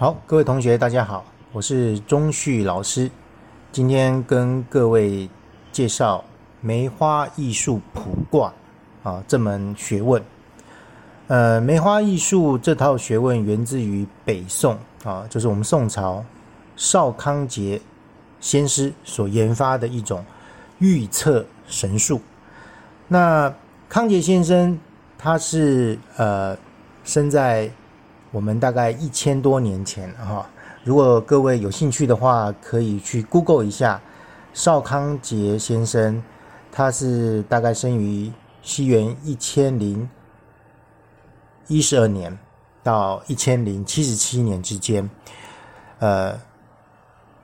好，各位同学，大家好，我是钟旭老师。今天跟各位介绍梅花艺术卜卦啊这门学问。呃，梅花艺术这套学问源自于北宋啊，就是我们宋朝邵康节先师所研发的一种预测神术。那康节先生他是呃生在。我们大概一千多年前哈，如果各位有兴趣的话，可以去 Google 一下邵康节先生，他是大概生于西元一千零一十二年到一千零七十七年之间。呃，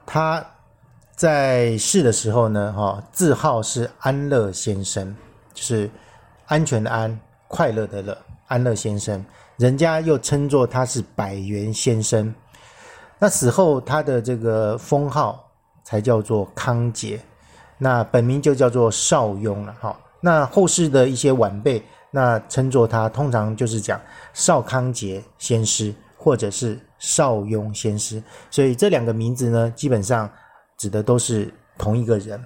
他在世的时候呢，哈，字号是安乐先生，就是安全的安，快乐的乐，安乐先生。人家又称作他是百元先生，那死后他的这个封号才叫做康节，那本名就叫做邵雍了哈。那后世的一些晚辈那称作他，通常就是讲邵康节先师或者是邵雍先师，所以这两个名字呢，基本上指的都是同一个人。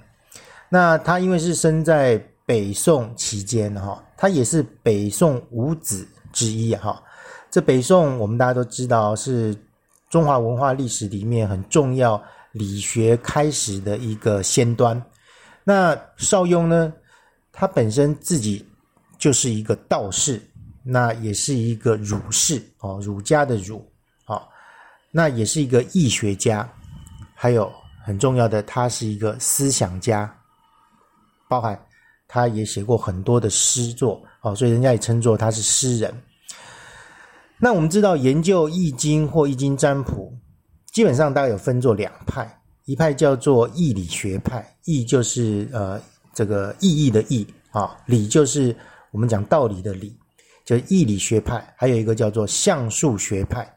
那他因为是生在北宋期间哈，他也是北宋五子。之一哈，这北宋我们大家都知道是中华文化历史里面很重要理学开始的一个先端。那邵雍呢，他本身自己就是一个道士，那也是一个儒士哦，儒家的儒，好，那也是一个易学家，还有很重要的，他是一个思想家，包含他也写过很多的诗作。哦，所以人家也称作他是诗人。那我们知道，研究易经或易经占卜，基本上大概有分作两派，一派叫做易理学派，易就是呃这个意义的义啊，理就是我们讲道理的理，就是易理学派。还有一个叫做象数学派，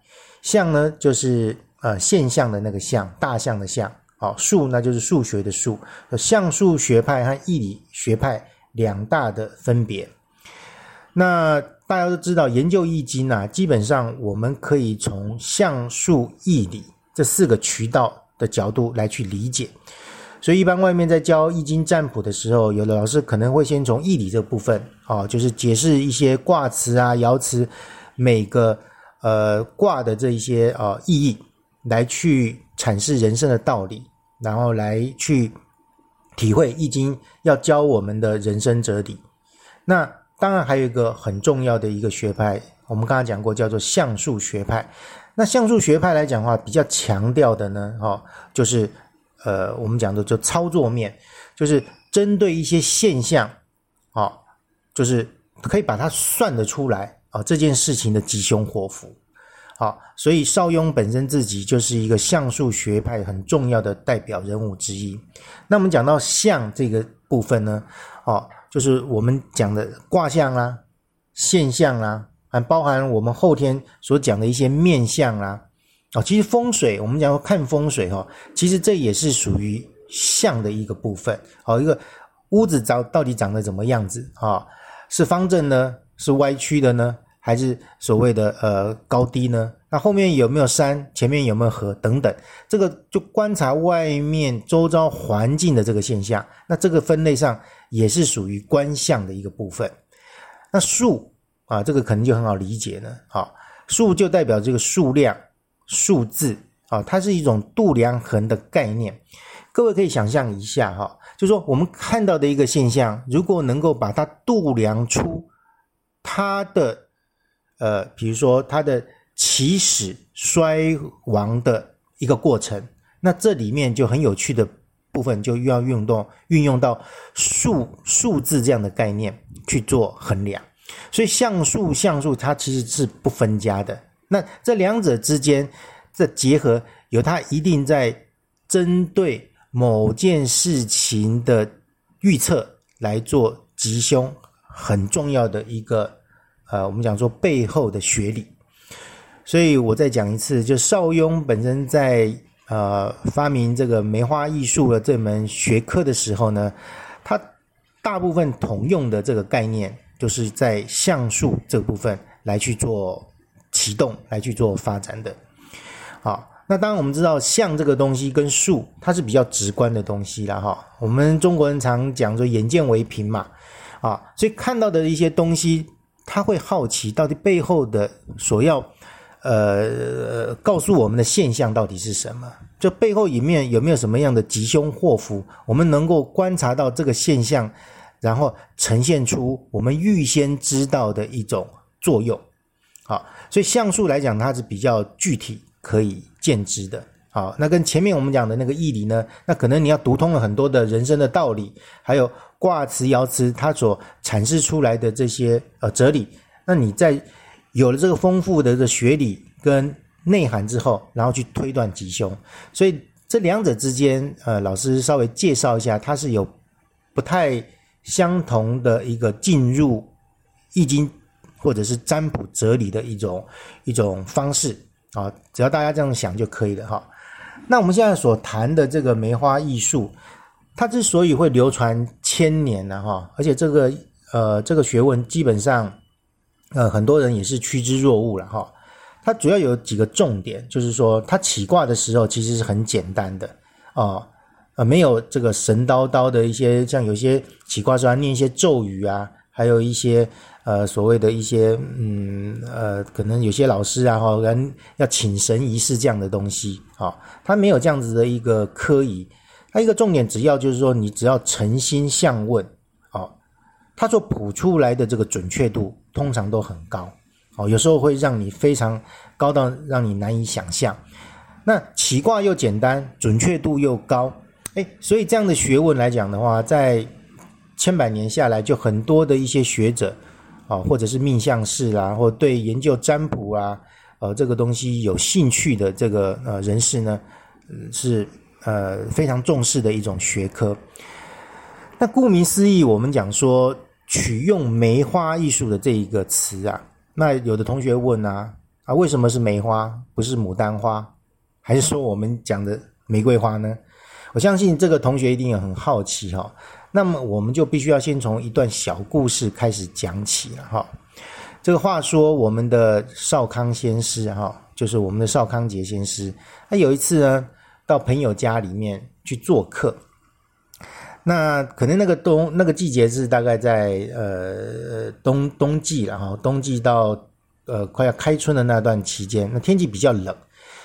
象呢就是呃现象的那个象，大象的象，好，数那就是数学的数。象数学派和易理学派两大的分别。那大家都知道，研究易经啊，基本上我们可以从象数易理这四个渠道的角度来去理解。所以，一般外面在教易经占卜的时候，有的老师可能会先从易理这部分啊，就是解释一些卦辞啊、爻辞每个呃卦的这一些啊意义，来去阐释人生的道理，然后来去体会易经要教我们的人生哲理。那当然，还有一个很重要的一个学派，我们刚才讲过，叫做象数学派。那象数学派来讲的话，比较强调的呢，哈，就是呃，我们讲的就操作面，就是针对一些现象，啊，就是可以把它算得出来啊，这件事情的吉凶祸福。好，所以邵雍本身自己就是一个相数学派很重要的代表人物之一。那我们讲到相这个部分呢，哦。就是我们讲的卦象啦、现象啦，还包含我们后天所讲的一些面相啦。哦，其实风水，我们讲看风水哈，其实这也是属于相的一个部分。好，一个屋子长到底长得怎么样子啊？是方正呢？是歪曲的呢？还是所谓的呃高低呢？那后面有没有山？前面有没有河？等等，这个就观察外面周遭环境的这个现象。那这个分类上也是属于观象的一个部分。那数啊，这个可能就很好理解了。好，数就代表这个数量、数字啊，它是一种度量衡的概念。各位可以想象一下哈，就说我们看到的一个现象，如果能够把它度量出它的。呃，比如说它的起始衰亡的一个过程，那这里面就很有趣的部分，就要运动运用到数数字这样的概念去做衡量。所以像素像素它其实是不分家的。那这两者之间这结合，有它一定在针对某件事情的预测来做吉凶很重要的一个。呃，我们讲说背后的学理，所以我再讲一次，就邵雍本身在呃发明这个梅花艺术的这门学科的时候呢，他大部分同用的这个概念，就是在像素这部分来去做启动，来去做发展的。好，那当然我们知道相这个东西跟术，它是比较直观的东西了哈。我们中国人常讲说眼见为凭嘛，啊，所以看到的一些东西，他会好奇到底背后的所要呃告诉我们的现象到底是什么？就背后里面有没有什么样的吉凶祸福？我们能够观察到这个现象，然后呈现出我们预先知道的一种作用。好，所以像素来讲，它是比较具体可以见之的。好，那跟前面我们讲的那个义理呢，那可能你要读通了很多的人生的道理，还有卦辞爻辞它所阐释出来的这些呃哲理，那你在有了这个丰富的这学理跟内涵之后，然后去推断吉凶。所以这两者之间，呃，老师稍微介绍一下，它是有不太相同的一个进入易经。或者是占卜哲理的一种一种方式啊，只要大家这样想就可以了哈。那我们现在所谈的这个梅花易数，它之所以会流传千年呢哈，而且这个呃这个学问基本上呃很多人也是趋之若鹜了哈。它主要有几个重点，就是说它起卦的时候其实是很简单的啊，呃没有这个神叨叨的一些像有些起卦时候念一些咒语啊，还有一些。呃，所谓的一些嗯呃，可能有些老师啊哈，人要请神仪式这样的东西啊，他没有这样子的一个科仪。他一个重点只要就是说，你只要诚心向问，哦，他所谱出来的这个准确度通常都很高，哦，有时候会让你非常高到让你难以想象。那起卦又简单，准确度又高，哎，所以这样的学问来讲的话，在千百年下来，就很多的一些学者。啊，或者是命相士啦，或对研究占卜啊，呃，这个东西有兴趣的这个呃人士呢，是呃非常重视的一种学科。那顾名思义，我们讲说取用梅花艺术的这一个词啊，那有的同学问啊，啊，为什么是梅花，不是牡丹花，还是说我们讲的玫瑰花呢？我相信这个同学一定也很好奇哈。那么我们就必须要先从一段小故事开始讲起了哈。这个话说，我们的少康先师哈，就是我们的少康节先师，他有一次呢，到朋友家里面去做客。那可能那个冬那个季节是大概在呃冬冬季了哈，冬季到呃快要开春的那段期间，那天气比较冷，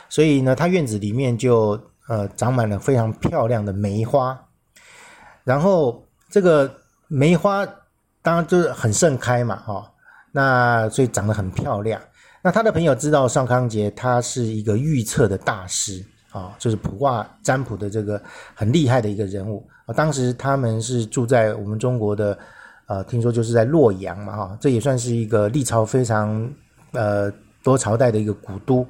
所以呢，他院子里面就呃长满了非常漂亮的梅花。然后这个梅花当然就是很盛开嘛，哈，那所以长得很漂亮。那他的朋友知道尚康节他是一个预测的大师啊，就是卜卦占卜的这个很厉害的一个人物啊。当时他们是住在我们中国的，呃，听说就是在洛阳嘛，哈，这也算是一个历朝非常呃多朝代的一个古都。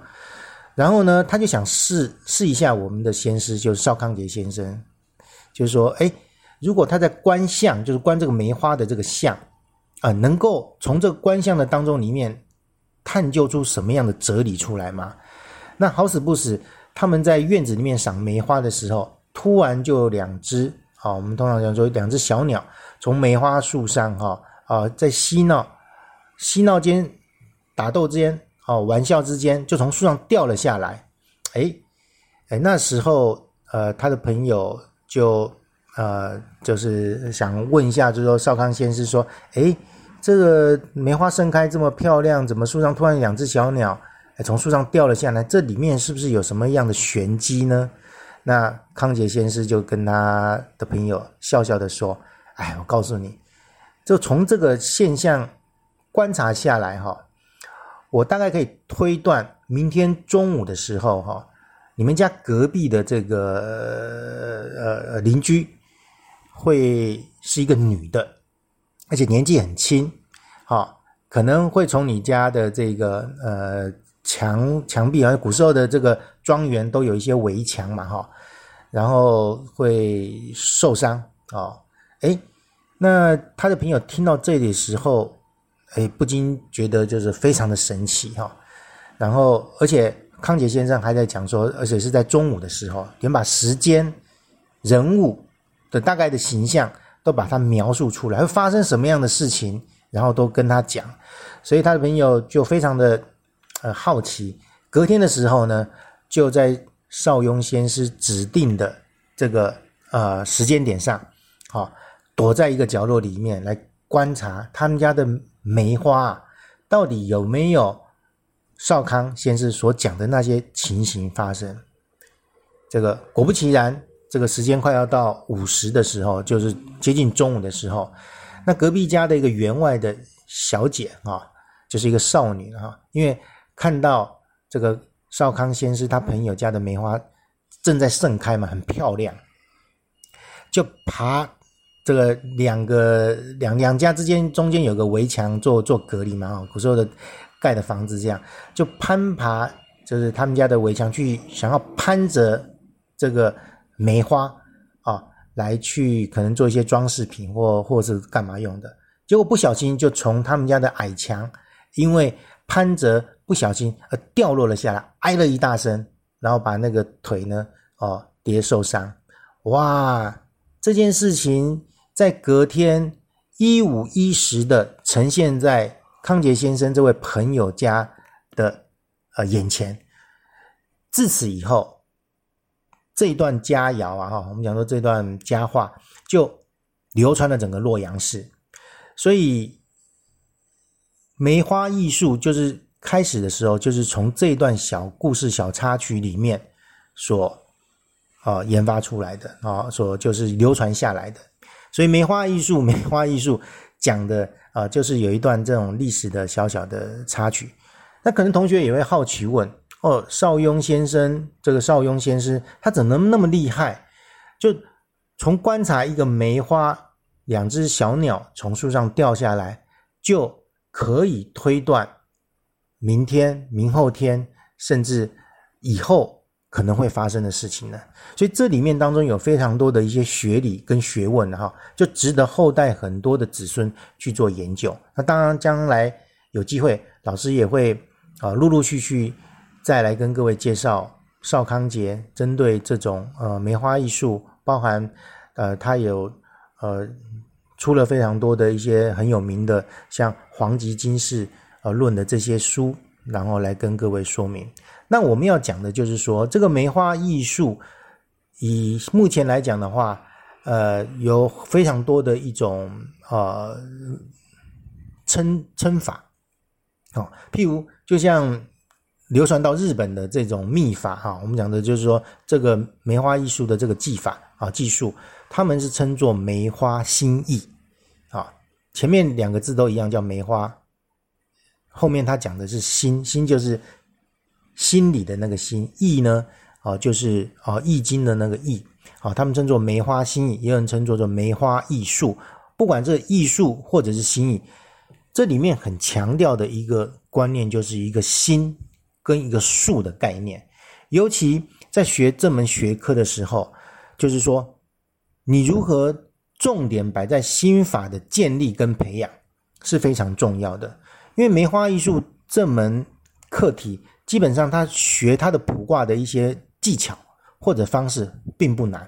然后呢，他就想试试一下我们的先师，就是邵康节先生，就是说，哎。如果他在观相，就是观这个梅花的这个相，啊，能够从这个观相的当中里面探究出什么样的哲理出来吗？那好死不死，他们在院子里面赏梅花的时候，突然就两只，啊，我们通常讲说两只小鸟从梅花树上，哈，啊，在嬉闹，嬉闹间打斗之间，哦，玩笑之间，就从树上掉了下来，哎，哎，那时候，呃，他的朋友就。呃，就是想问一下，就是说少康先生说，哎，这个梅花盛开这么漂亮，怎么树上突然两只小鸟从树上掉了下来？这里面是不是有什么样的玄机呢？那康杰先生就跟他的朋友笑笑的说，哎，我告诉你，就从这个现象观察下来哈，我大概可以推断，明天中午的时候哈，你们家隔壁的这个呃邻居。会是一个女的，而且年纪很轻，好，可能会从你家的这个呃墙墙壁啊，古时候的这个庄园都有一些围墙嘛，哈，然后会受伤啊，哎，那他的朋友听到这里时候，哎，不禁觉得就是非常的神奇哈，然后而且康杰先生还在讲说，而且是在中午的时候，连把时间、人物。的大概的形象都把它描述出来，会发生什么样的事情，然后都跟他讲，所以他的朋友就非常的呃好奇。隔天的时候呢，就在邵雍先师指定的这个呃时间点上，好，躲在一个角落里面来观察他们家的梅花到底有没有少康先生所讲的那些情形发生。这个果不其然，这个时间快要到午时的时候，就是接近中午的时候，那隔壁家的一个员外的小姐啊，就是一个少女啊，因为看到这个少康先生他朋友家的梅花正在盛开嘛，很漂亮，就爬这个两个两两家之间中间有个围墙做做隔离嘛，啊，古时候的盖的房子这样，就攀爬，就是他们家的围墙去想要攀着。这个梅花啊，来去可能做一些装饰品或或是干嘛用的，结果不小心就从他们家的矮墙，因为攀着不小心呃掉落了下来，挨了一大声，然后把那个腿呢哦跌受伤。哇，这件事情在隔天一五一十的呈现在康杰先生这位朋友家的呃眼前，自此以后。这一段佳谣啊，哈，我们讲说这段佳话就流传了整个洛阳市，所以梅花艺术就是开始的时候，就是从这一段小故事、小插曲里面所啊研发出来的啊，所就是流传下来的。所以梅花艺术，梅花艺术讲的啊，就是有一段这种历史的小小的插曲。那可能同学也会好奇问。哦，邵雍先生，这个邵雍先生，他怎么那么厉害？就从观察一个梅花，两只小鸟从树上掉下来，就可以推断明天、明后天，甚至以后可能会发生的事情呢？所以这里面当中有非常多的一些学理跟学问哈，就值得后代很多的子孙去做研究。那当然，将来有机会，老师也会啊，陆陆续续。再来跟各位介绍邵康节，针对这种呃梅花艺术，包含呃他有呃出了非常多的一些很有名的，像《黄极金氏》呃论的这些书，然后来跟各位说明。那我们要讲的就是说，这个梅花艺术以目前来讲的话，呃有非常多的一种呃称称法，哦，譬如就像。流传到日本的这种秘法哈，我们讲的就是说这个梅花艺术的这个技法啊技术，他们是称作梅花心意啊，前面两个字都一样叫梅花，后面他讲的是心，心就是心里的那个心，意呢啊就是啊易经的那个易啊，他们称作梅花心意，也有人称作做梅花易术，不管这易术或者是心意，这里面很强调的一个观念就是一个心。跟一个术的概念，尤其在学这门学科的时候，就是说，你如何重点摆在心法的建立跟培养是非常重要的。因为梅花艺术这门课题，基本上他学他的卜卦的一些技巧或者方式并不难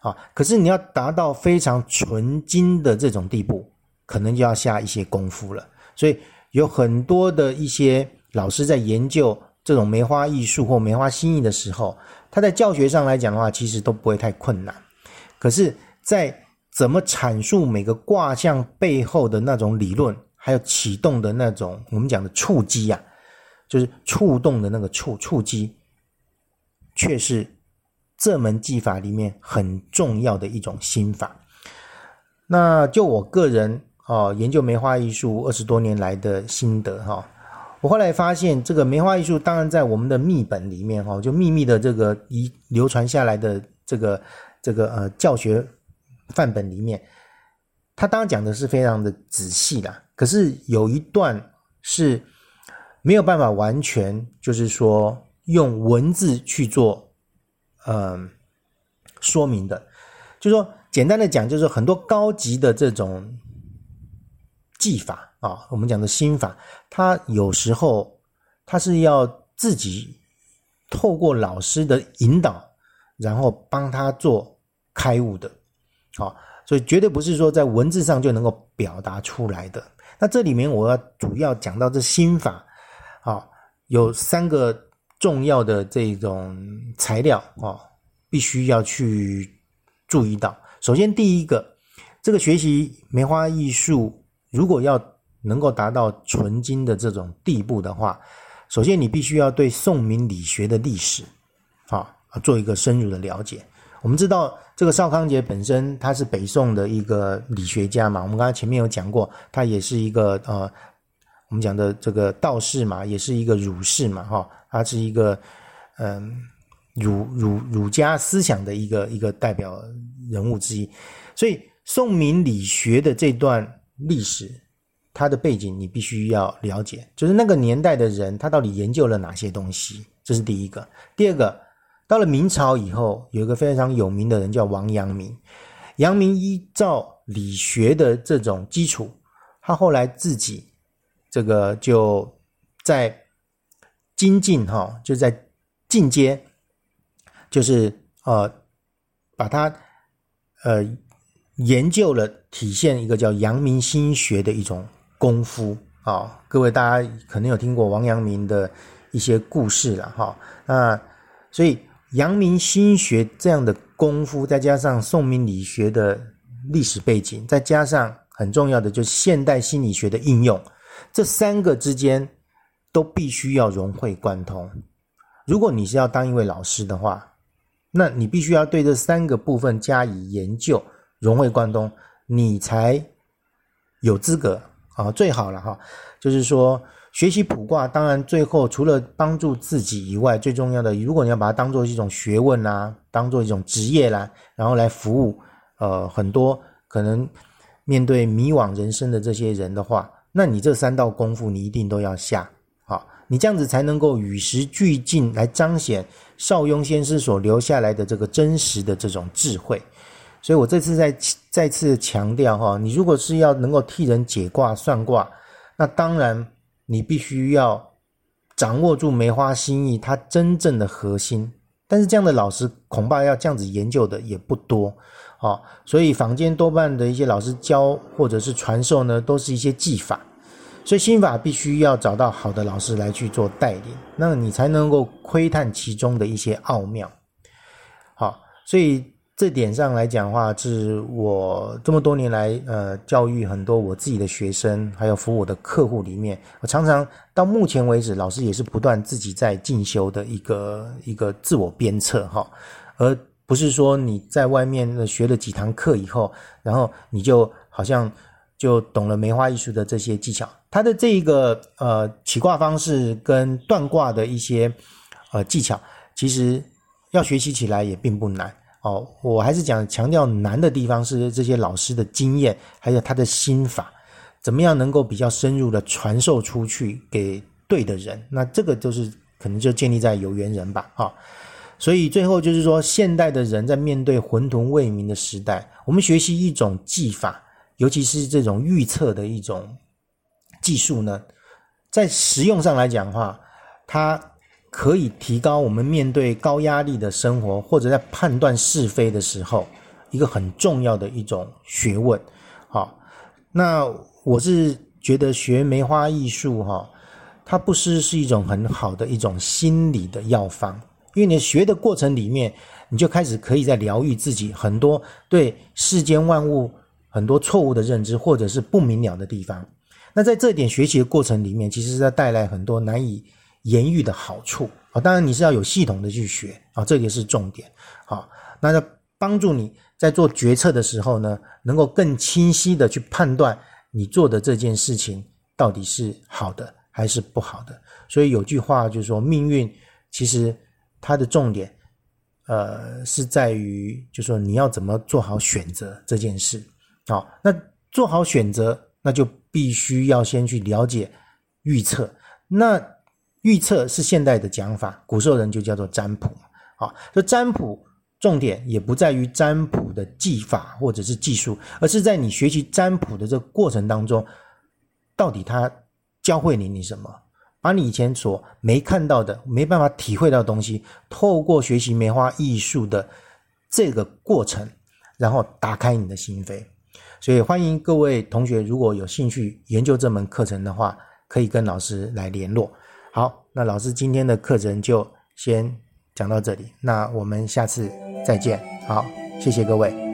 啊，可是你要达到非常纯精的这种地步，可能就要下一些功夫了。所以有很多的一些老师在研究。这种梅花艺术或梅花心意的时候，他在教学上来讲的话，其实都不会太困难。可是，在怎么阐述每个卦象背后的那种理论，还有启动的那种我们讲的触机呀，就是触动的那个触触机，却是这门技法里面很重要的一种心法。那就我个人哦，研究梅花艺术二十多年来的心得哈。我后来发现，这个梅花艺术当然在我们的秘本里面哈，就秘密的这个遗流传下来的这个这个呃教学范本里面，他当然讲的是非常的仔细啦。可是有一段是没有办法完全就是说用文字去做嗯说明的，就是说简单的讲，就是很多高级的这种技法。啊，我们讲的心法，它有时候它是要自己透过老师的引导，然后帮他做开悟的，好，所以绝对不是说在文字上就能够表达出来的。那这里面我要主要讲到这心法，啊，有三个重要的这种材料哦，必须要去注意到。首先，第一个，这个学习梅花艺术，如果要能够达到纯精的这种地步的话，首先你必须要对宋明理学的历史，啊，做一个深入的了解。我们知道，这个邵康节本身他是北宋的一个理学家嘛，我们刚才前面有讲过，他也是一个呃，我们讲的这个道士嘛，也是一个儒士嘛，哈，他是一个嗯儒儒儒家思想的一个一个代表。人物之一，所以宋明理学的这段历史，它的背景你必须要了解，就是那个年代的人他到底研究了哪些东西，这是第一个。第二个，到了明朝以后，有一个非常有名的人叫王阳明，阳明依照理学的这种基础，他后来自己这个就在精进哈，就在进阶，就是呃把他。呃，研究了体现一个叫阳明心学的一种功夫啊，各位大家可能有听过王阳明的一些故事了哈。那所以阳明心学这样的功夫，再加上宋明理学的历史背景，再加上很重要的就是现代心理学的应用，这三个之间都必须要融会贯通。如果你是要当一位老师的话，那你必须要对这三个部分加以研究，融会贯通，你才有资格啊，最好了哈。就是说，学习卜卦，当然最后除了帮助自己以外，最重要的，如果你要把它当做一种学问啊，当做一种职业啦，然后来服务呃很多可能面对迷惘人生的这些人的话，那你这三道功夫你一定都要下。好你这样子才能够与时俱进，来彰显邵雍先师所留下来的这个真实的这种智慧。所以我这次再再次强调哈，你如果是要能够替人解卦算卦，那当然你必须要掌握住梅花心意它真正的核心。但是这样的老师恐怕要这样子研究的也不多啊，所以坊间多半的一些老师教或者是传授呢，都是一些技法。所以心法必须要找到好的老师来去做带领，那你才能够窥探其中的一些奥妙。好，所以这点上来讲的话，是我这么多年来呃教育很多我自己的学生，还有服务我的客户里面，我常常到目前为止，老师也是不断自己在进修的一个一个自我鞭策哈，而不是说你在外面学了几堂课以后，然后你就好像。就懂了梅花艺术的这些技巧，它的这一个呃起卦方式跟断卦的一些呃技巧，其实要学习起来也并不难哦。我还是讲强调难的地方是这些老师的经验，还有他的心法，怎么样能够比较深入的传授出去给对的人？那这个就是可能就建立在有缘人吧，哈。所以最后就是说，现代的人在面对混沌未明的时代，我们学习一种技法。尤其是这种预测的一种技术呢，在实用上来讲的话，它可以提高我们面对高压力的生活，或者在判断是非的时候，一个很重要的一种学问。好，那我是觉得学梅花艺术哈，它不失是一种很好的一种心理的药方，因为你学的过程里面，你就开始可以在疗愈自己很多对世间万物。很多错误的认知，或者是不明了的地方，那在这点学习的过程里面，其实是在带来很多难以言喻的好处啊。当然，你是要有系统的去学啊，这也是重点啊。那要帮助你在做决策的时候呢，能够更清晰的去判断你做的这件事情到底是好的还是不好的。所以有句话就是说，命运其实它的重点，呃，是在于就是说你要怎么做好选择这件事。好，那做好选择，那就必须要先去了解预测。那预测是现代的讲法，古时候人就叫做占卜。好，这占卜重点也不在于占卜的技法或者是技术，而是在你学习占卜的这个过程当中，到底他教会你你什么？把你以前所没看到的、没办法体会到的东西，透过学习梅花艺术的这个过程，然后打开你的心扉。所以欢迎各位同学，如果有兴趣研究这门课程的话，可以跟老师来联络。好，那。老师今天的课程就先讲到这里，那我们下次再见。好，谢谢各位。